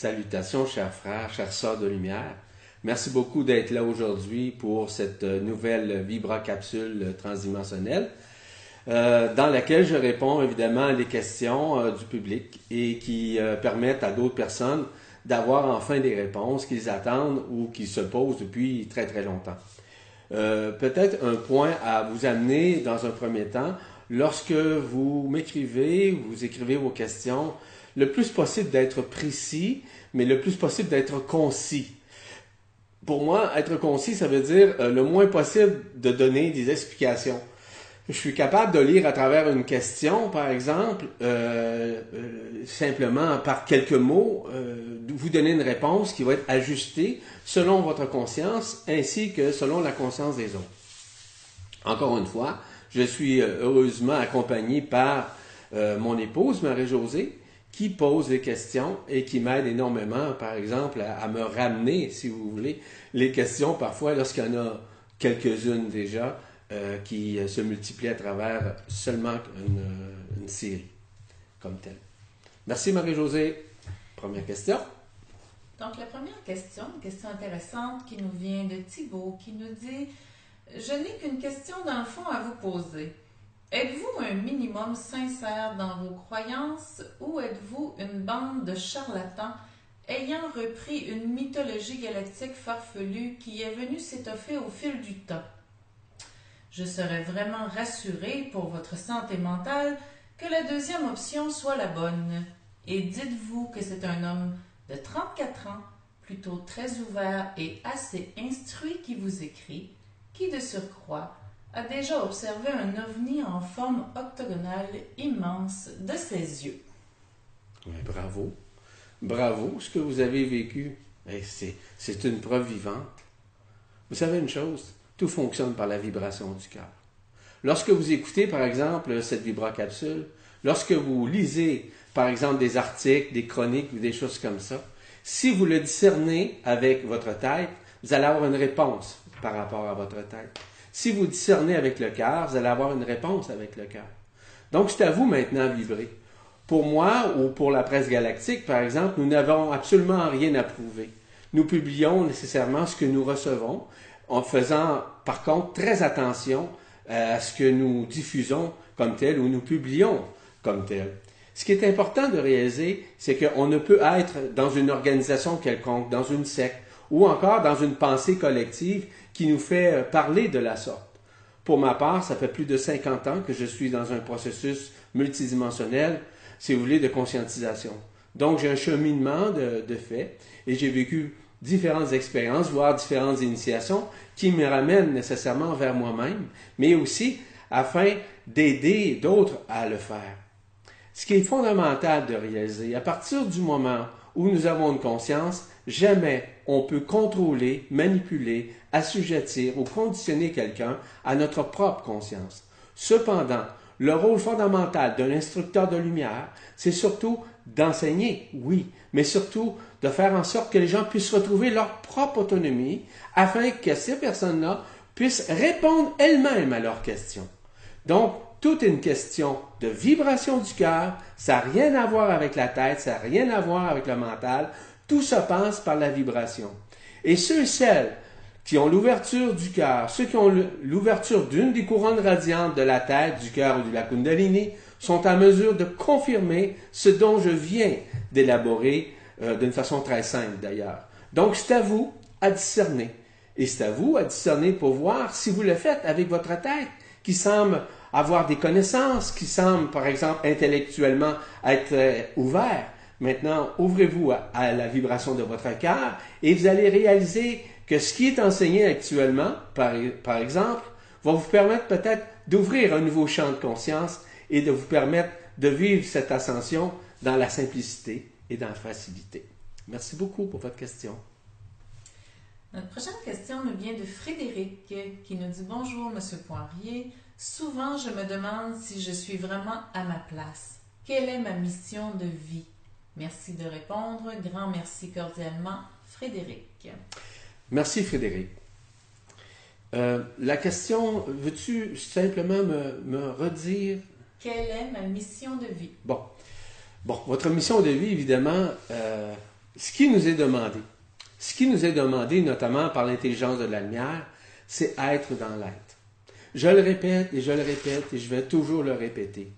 Salutations, chers frères, chères sœurs de lumière. Merci beaucoup d'être là aujourd'hui pour cette nouvelle Vibra capsule transdimensionnelle, euh, dans laquelle je réponds évidemment à les questions euh, du public et qui euh, permettent à d'autres personnes d'avoir enfin des réponses qu'ils attendent ou qui se posent depuis très très longtemps. Peut-être un point à vous amener dans un premier temps, lorsque vous m'écrivez, vous écrivez vos questions, le plus possible d'être précis, mais le plus possible d'être concis. Pour moi, être concis, ça veut dire euh, le moins possible de donner des explications. Je suis capable de lire à travers une question, par exemple, euh, euh, simplement par quelques mots, vous donner une réponse qui va être ajustée selon votre conscience ainsi que selon la conscience des autres. Encore une fois, je suis heureusement accompagné par mon épouse, Marie-Josée, qui pose les questions et qui m'aide énormément, par exemple, à, me ramener, si vous voulez, les questions parfois lorsqu'il y en a quelques-unes déjà euh, qui se multiplient à travers seulement une, une série comme telle. Merci Marie-Josée. Première question. Donc la première question, une question intéressante qui nous vient de Thibault, qui nous dit Je n'ai qu'une question dans le fond à vous poser. Êtes-vous un minimum sincère dans vos croyances ou êtes-vous une bande de charlatans ayant repris une mythologie galactique farfelue qui est venue s'étoffer au fil du temps? Je serais vraiment rassurée pour votre santé mentale que la deuxième option soit la bonne. Et dites-vous que c'est un homme de 34 ans, plutôt très ouvert et assez instruit qui vous écrit, qui de surcroît a déjà observé un ovni en forme octogonale immense de ses yeux. bravo. Bravo, ce que vous avez vécu. Eh, c'est une preuve vivante. Vous savez une chose, tout fonctionne par la vibration du cœur. Lorsque vous écoutez, par exemple, cette vibracapsule, lorsque vous lisez, par exemple, des articles, des chroniques ou des choses comme ça, si vous le discernez avec votre tête, vous allez avoir une réponse par rapport à votre tête. Si vous discernez avec le cœur, vous allez avoir une réponse avec le cœur. Donc, c'est à vous maintenant à vibrer. Pour moi ou pour la presse galactique, par exemple, nous n'avons absolument rien à prouver. Nous publions nécessairement ce que nous recevons, en faisant par contre très attention euh, à ce que nous diffusons comme tel ou nous publions comme tel. Ce qui est important de réaliser, c'est qu'on ne peut être dans une organisation quelconque, dans une secte, ou encore dans une pensée collective qui nous fait euh, parler de la sorte. Pour ma part, ça fait plus de 50 ans que je suis dans un processus multidimensionnel, si vous voulez, de conscientisation. Donc, j'ai un cheminement de, de fait et j'ai vécu différentes expériences, voire différentes initiations qui me ramènent nécessairement vers moi-même, mais aussi afin d'aider d'autres à le faire. Ce qui est fondamental de réaliser, à partir du moment où nous avons une conscience, jamais on peut contrôler, manipuler, assujettir ou conditionner quelqu'un à notre propre conscience. Cependant, le rôle fondamental d'un instructeur de lumière, c'est surtout d'enseigner, oui, mais surtout de faire en sorte que les gens puissent retrouver leur propre autonomie afin que ces personnes-là puissent répondre elles-mêmes à leurs questions. Donc, tout est une question de vibration du cœur, ça n'a rien à voir avec la tête, ça n'a rien à voir avec le mental, tout se passe par la vibration. Et ceux et celles qui ont l'ouverture du cœur, ceux qui ont l'ouverture d'une des couronnes radiantes de la tête, du cœur ou de la Kundalini, sont en mesure de confirmer ce dont je viens d'élaborer euh, d'une façon très simple d'ailleurs. Donc c'est à vous à discerner. Et c'est à vous à discerner pour voir si vous le faites avec votre tête, qui semble avoir des connaissances, qui semble par exemple intellectuellement être euh, ouvert. Maintenant, ouvrez-vous à, la vibration de votre cœur et vous allez réaliser que ce qui est enseigné actuellement, par, par exemple, va vous permettre peut-être d'ouvrir un nouveau champ de conscience et de vous permettre de vivre cette ascension dans la simplicité et dans la facilité. Merci beaucoup pour votre question. Notre prochaine question nous vient de Frédéric qui nous dit Bonjour, Monsieur Poirier. Souvent, je me demande si je suis vraiment à ma place. Quelle est ma mission de vie Merci de répondre. Grand merci cordialement, Frédéric. Merci, Frédéric. Euh, la question, veux-tu simplement me, redire? Quelle est ma mission de vie? Bon. Bon, votre mission de vie, évidemment, euh, ce qui nous est demandé, ce qui nous est demandé notamment par l'intelligence de la lumière, c'est être dans l'être. Je le répète et je le répète et je vais toujours le répéter.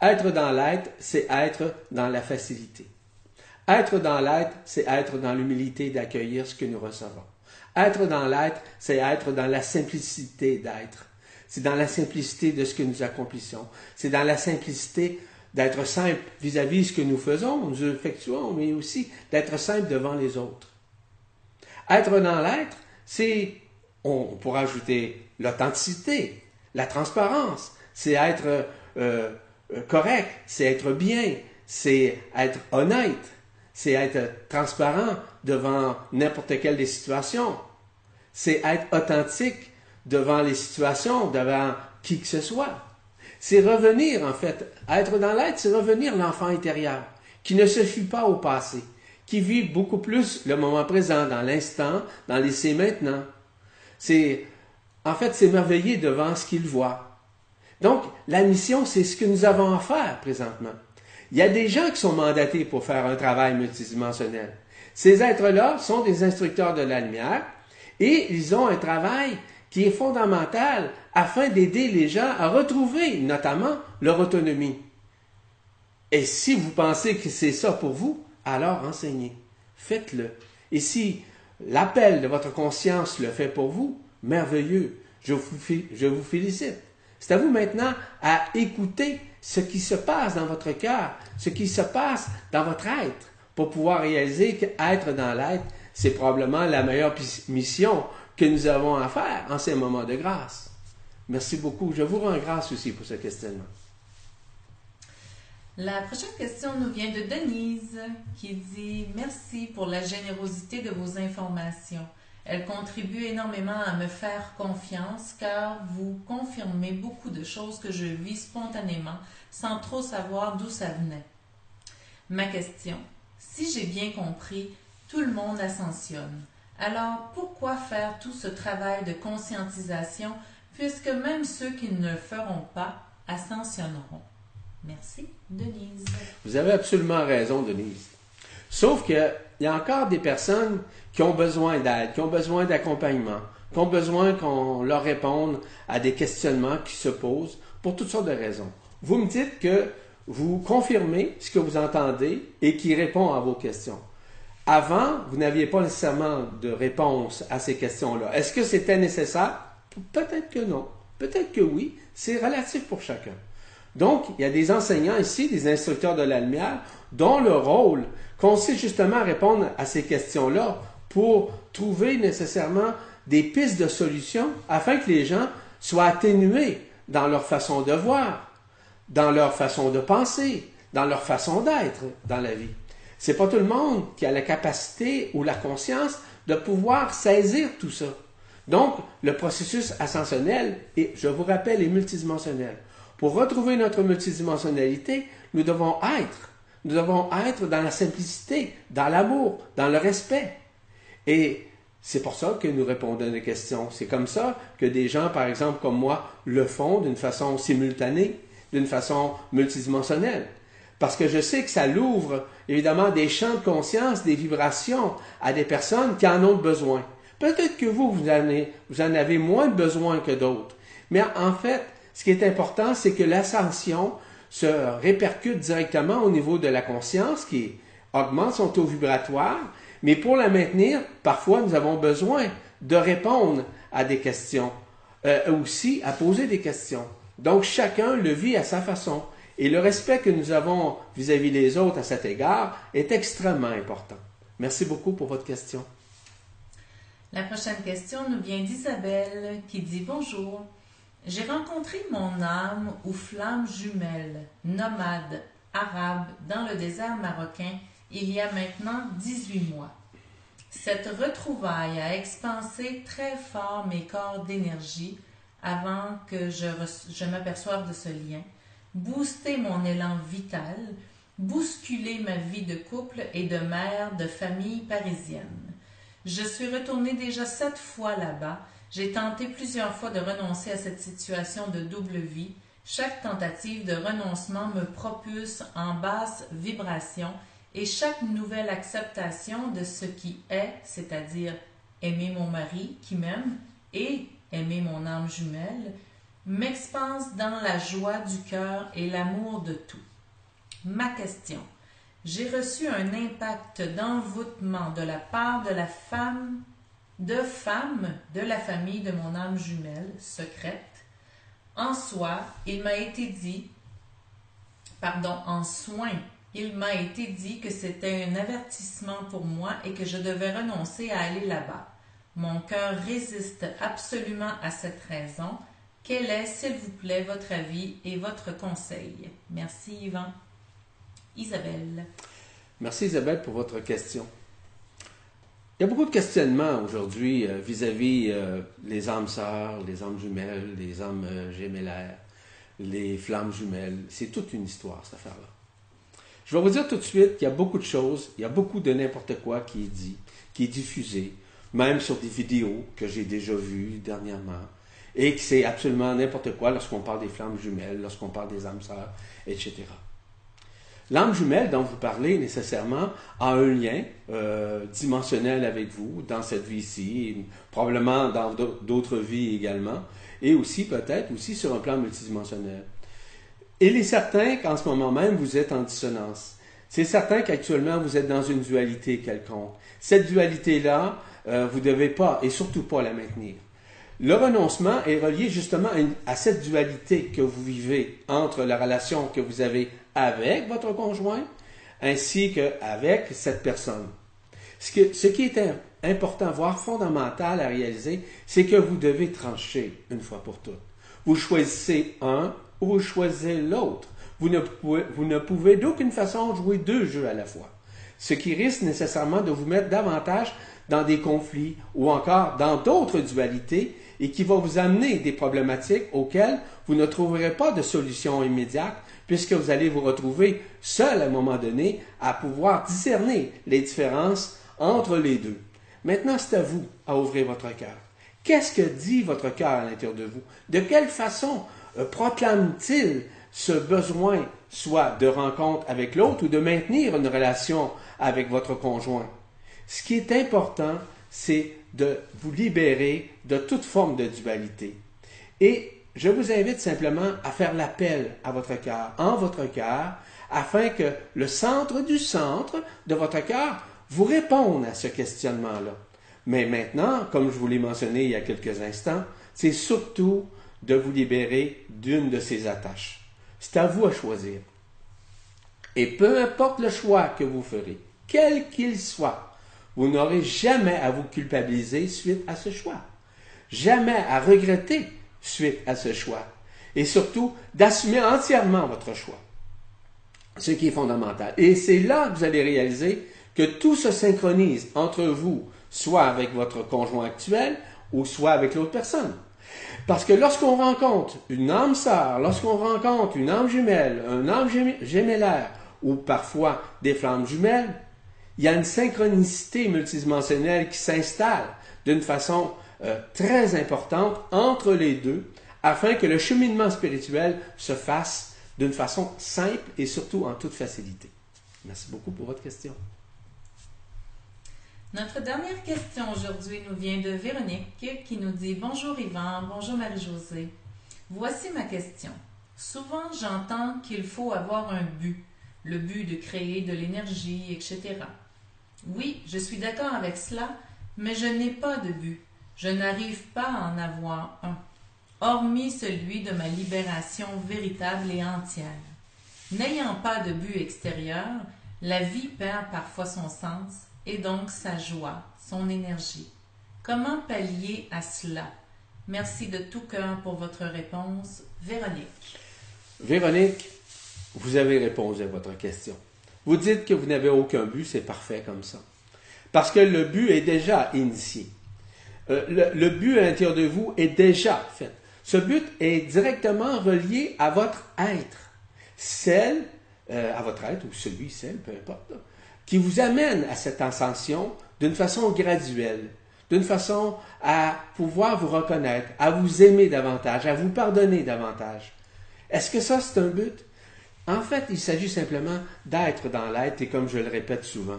Être dans l'être, c'est être dans la facilité. Être dans l'être, c'est être dans l'humilité d'accueillir ce que nous recevons. Être dans l'être, c'est être dans la simplicité d'être. C'est dans la simplicité de ce que nous accomplissons. C'est dans la simplicité d'être simple vis-à-vis de ce que nous faisons, nous effectuons, mais aussi d'être simple devant les autres. Être dans l'être, c'est, on pourrait ajouter l'authenticité, la transparence, c'est être euh, euh, correct, c'est être bien, c'est être honnête, c'est être transparent devant n'importe quelle des situations, c'est être authentique devant les situations, devant qui que ce soit. C'est revenir, en fait. Être dans l'être, c'est revenir l'enfant intérieur, qui ne se fie pas au passé, qui vit beaucoup plus le moment présent, dans l'instant, dans l'essai maintenant. C'est, en fait, s'émerveiller devant ce qu'il voit. Donc, la mission, c'est ce que nous avons à faire présentement. Il y a des gens qui sont mandatés pour faire un travail multidimensionnel. Ces êtres-là sont des instructeurs de la lumière et ils ont un travail qui est fondamental afin d'aider les gens à retrouver notamment leur autonomie. Et si vous pensez que c'est ça pour vous, alors enseignez, faites-le. Et si l'appel de votre conscience le fait pour vous, merveilleux, je vous, je vous félicite. C'est à vous maintenant à écouter ce qui se passe dans votre cœur, ce qui se passe dans votre être, pour pouvoir réaliser qu'être dans l'être, c'est probablement la meilleure mission que nous avons à faire en ces moments de grâce. Merci beaucoup. Je vous rends grâce aussi pour ce questionnement. La prochaine question nous vient de Denise qui dit Merci pour la générosité de vos informations. Elle contribue énormément à me faire confiance car vous confirmez beaucoup de choses que je vis spontanément sans trop savoir d'où ça venait. Ma question Si j'ai bien compris, tout le monde ascensionne. Alors pourquoi faire tout ce travail de conscientisation puisque même ceux qui ne le feront pas ascensionneront? Merci, Denise. Vous avez absolument raison, Denise. Sauf qu'il y a encore des personnes qui ont besoin d'aide, qui ont besoin d'accompagnement, qui ont besoin qu'on leur réponde à des questionnements qui se posent pour toutes sortes de raisons. Vous me dites que vous confirmez ce que vous entendez et qui répond à vos questions. Avant, vous n'aviez pas nécessairement de réponse à ces questions-là. Est-ce que c'était nécessaire? Peut-être que non. Peut-être que oui. C'est relatif pour chacun. Donc, il y a des enseignants ici, des instructeurs de la lumière, dont le rôle consiste justement à répondre à ces questions-là pour trouver nécessairement des pistes de solutions afin que les gens soient atténués dans leur façon de voir, dans leur façon de penser, dans leur façon d'être dans la vie. C'est pas tout le monde qui a la capacité ou la conscience de pouvoir saisir tout ça. Donc, le processus ascensionnel, et je vous rappelle, est multidimensionnel. Pour retrouver notre multidimensionnalité, nous devons être. Nous devons être dans la simplicité, dans l'amour, dans le respect. Et c'est pour ça que nous répondons à des questions. C'est comme ça que des gens, par exemple, comme moi, le font d'une façon simultanée, d'une façon multidimensionnelle parce que je sais que ça l'ouvre évidemment des champs de conscience, des vibrations à des personnes qui en ont besoin. Peut-être que vous, vous en, avez, vous en avez moins besoin que d'autres. Mais en fait, ce qui est important, c'est que l'ascension se répercute directement au niveau de la conscience qui augmente son taux vibratoire. Mais pour la maintenir, parfois, nous avons besoin de répondre à des questions, euh, aussi à poser des questions. Donc, chacun le vit à sa façon. Et le respect que nous avons vis-à-vis des autres à cet égard est extrêmement important. Merci beaucoup pour votre question. La prochaine question nous vient d'Isabelle qui dit Bonjour. J'ai rencontré mon âme ou flamme jumelle, nomade, arabe, dans le désert marocain il y a maintenant 18 mois. Cette retrouvaille a expansé très fort mes corps d'énergie avant que je, m'aperçoive de ce lien booster mon élan vital, bousculer ma vie de couple et de mère de famille parisienne. Je suis retournée déjà sept fois là-bas. J'ai tenté plusieurs fois de renoncer à cette situation de double vie. Chaque tentative de renoncement me propulse en basse vibration et chaque nouvelle acceptation de ce qui est, c'est-à-dire aimer mon mari qui m'aime et aimer mon âme jumelle, m'expanse dans la joie du cœur et l'amour de tout. Ma question. J'ai reçu un impact d'envoûtement de la part de la femme, de femme de la famille de mon âme jumelle secrète. En soi, il m'a été dit, pardon, en soin, il m'a été dit que c'était un avertissement pour moi et que je devais renoncer à aller là-bas. Mon cœur résiste absolument à cette raison. Quel est, s'il vous plaît, votre avis et votre conseil? Merci, Yvan. Isabelle. Merci, Isabelle, pour votre question. Il y a beaucoup de questionnements aujourd'hui euh, vis-à-vis euh, les âmes sœurs, les âmes jumelles, les âmes euh, les flammes jumelles. C'est toute une histoire, cette affaire-là. Je vais vous dire tout de suite qu'il y a beaucoup de choses, il y a beaucoup de n'importe quoi qui est dit, qui est diffusé, même sur des vidéos que j'ai déjà vues dernièrement, et que c'est absolument n'importe quoi lorsqu'on parle des flammes jumelles, lorsqu'on parle des âmes sœurs, etc. L'âme jumelle dont vous parlez nécessairement a un lien euh, dimensionnel avec vous dans cette vie-ci, probablement dans d'autres vies également, et aussi peut-être aussi sur un plan multidimensionnel. Il est certain qu'en ce moment même, vous êtes en dissonance. C'est certain qu'actuellement, vous êtes dans une dualité quelconque. Cette dualité-là, euh, vous ne devez pas, et surtout pas la maintenir. Le renoncement est relié justement à, cette dualité que vous vivez entre la relation que vous avez avec votre conjoint ainsi qu'avec cette personne. Ce, qui est important, voire fondamental à réaliser, c'est que vous devez trancher une fois pour toutes. Vous choisissez un ou vous choisissez l'autre. Vous ne pouvez, vous ne pouvez d'aucune façon jouer deux jeux à la fois. Ce qui risque nécessairement de vous mettre davantage dans des conflits ou encore dans d'autres dualités et qui va vous amener des problématiques auxquelles vous ne trouverez pas de solution immédiate puisque vous allez vous retrouver seul à un moment donné à pouvoir discerner les différences entre les deux. Maintenant, c'est à vous à ouvrir votre cœur. Qu'est-ce que dit votre cœur à l'intérieur de vous? De quelle façon euh, proclame-t-il ce besoin soit de rencontre avec l'autre ou de maintenir une relation avec votre conjoint? Ce qui est important, c'est de vous libérer de toute forme de dualité. Et je vous invite simplement à faire l'appel à votre cœur, en votre cœur, afin que le centre du centre de votre cœur vous réponde à ce questionnement-là. Mais maintenant, comme je vous l'ai mentionné il y a quelques instants, c'est surtout de vous libérer d'une de ces attaches. C'est à vous à choisir. Et peu importe le choix que vous ferez, quel qu'il soit, vous n'aurez jamais à vous culpabiliser suite à ce choix. Jamais à regretter suite à ce choix. Et surtout, d'assumer entièrement votre choix. Ce qui est fondamental. Et c'est là que vous allez réaliser que tout se synchronise entre vous, soit avec votre conjoint actuel ou soit avec l'autre personne. Parce que lorsqu'on rencontre une âme sœur, lorsqu'on rencontre une âme jumelle, un âme gémellaire ou parfois des flammes jumelles, il y a une synchronicité multidimensionnelle qui s'installe d'une façon euh, très importante entre les deux afin que le cheminement spirituel se fasse d'une façon simple et surtout en toute facilité. Merci beaucoup pour votre question. Notre dernière question aujourd'hui nous vient de Véronique qui nous dit Bonjour Yvan, bonjour Marie-Josée. Voici ma question. Souvent j'entends qu'il faut avoir un but, le but de créer de l'énergie, etc. Oui, je suis d'accord avec cela, mais je n'ai pas de but. Je n'arrive pas à en avoir un, hormis celui de ma libération véritable et entière. N'ayant pas de but extérieur, la vie perd parfois son sens et donc sa joie, son énergie. Comment pallier à cela? Merci de tout cœur pour votre réponse. Véronique. Véronique, vous avez répondu à votre question. Vous dites que vous n'avez aucun but, c'est parfait comme ça. Parce que le but est déjà initié. Euh, le, but à l'intérieur de vous est déjà fait. Ce but est directement relié à votre être. Celle, euh, à votre être, ou celui, celle, peu importe, qui vous amène à cette ascension d'une façon graduelle, d'une façon à pouvoir vous reconnaître, à vous aimer davantage, à vous pardonner davantage. Est-ce que ça, c'est un but? En fait, il s'agit simplement d'être dans l'être, et comme je le répète souvent,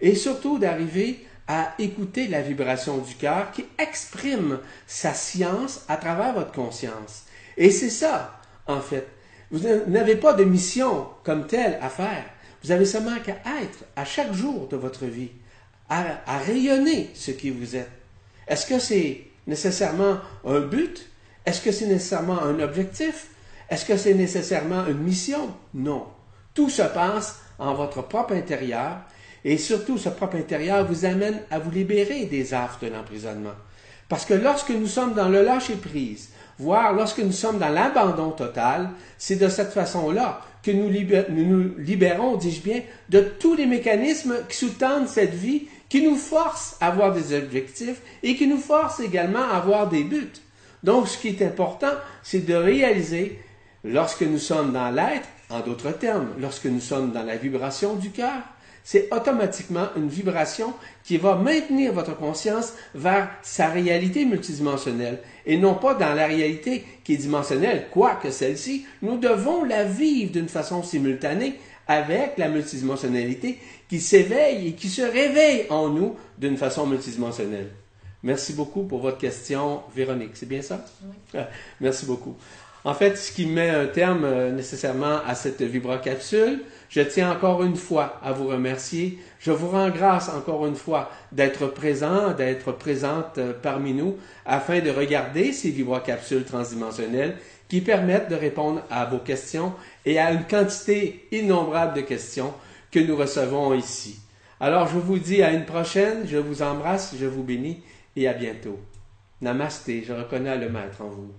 et surtout d'arriver à écouter la vibration du cœur qui exprime sa science à travers votre conscience. Et c'est ça, en fait. Vous n'avez pas de mission comme telle à faire. Vous avez seulement qu'à être à chaque jour de votre vie, à, à rayonner ce qui vous êtes. Est-ce que c'est nécessairement un but? Est-ce que c'est nécessairement un objectif? Est-ce que c'est nécessairement une mission? Non. Tout se passe en votre propre intérieur et surtout ce propre intérieur vous amène à vous libérer des affres de l'emprisonnement. Parce que lorsque nous sommes dans le lâcher-prise, voire lorsque nous sommes dans l'abandon total, c'est de cette façon-là que nous, nous libérons, dis-je bien, de tous les mécanismes qui sous-tendent cette vie, qui nous forcent à avoir des objectifs et qui nous forcent également à avoir des buts. Donc, ce qui est important, c'est de réaliser, lorsque nous sommes dans l'être, en d'autres termes, lorsque nous sommes dans la vibration du cœur, c'est automatiquement une vibration qui va maintenir votre conscience vers sa réalité multidimensionnelle et non pas dans la réalité qui est dimensionnelle, quoique celle-ci, nous devons la vivre d'une façon simultanée avec la multidimensionnalité qui s'éveille et qui se réveille en nous d'une façon multidimensionnelle. Merci beaucoup pour votre question, Véronique. C'est bien ça? Oui. Merci beaucoup. En fait, ce qui met un terme euh, nécessairement à cette vibrocapsule, je tiens encore une fois à vous remercier. Je vous rends grâce encore une fois d'être présent, d'être présente euh, parmi nous afin de regarder ces vibrocapsules transdimensionnelles qui permettent de répondre à vos questions et à une quantité innombrable de questions que nous recevons ici. Alors je vous dis à une prochaine, je vous embrasse, je vous bénis et à bientôt. Namasté, je reconnais le maître en vous.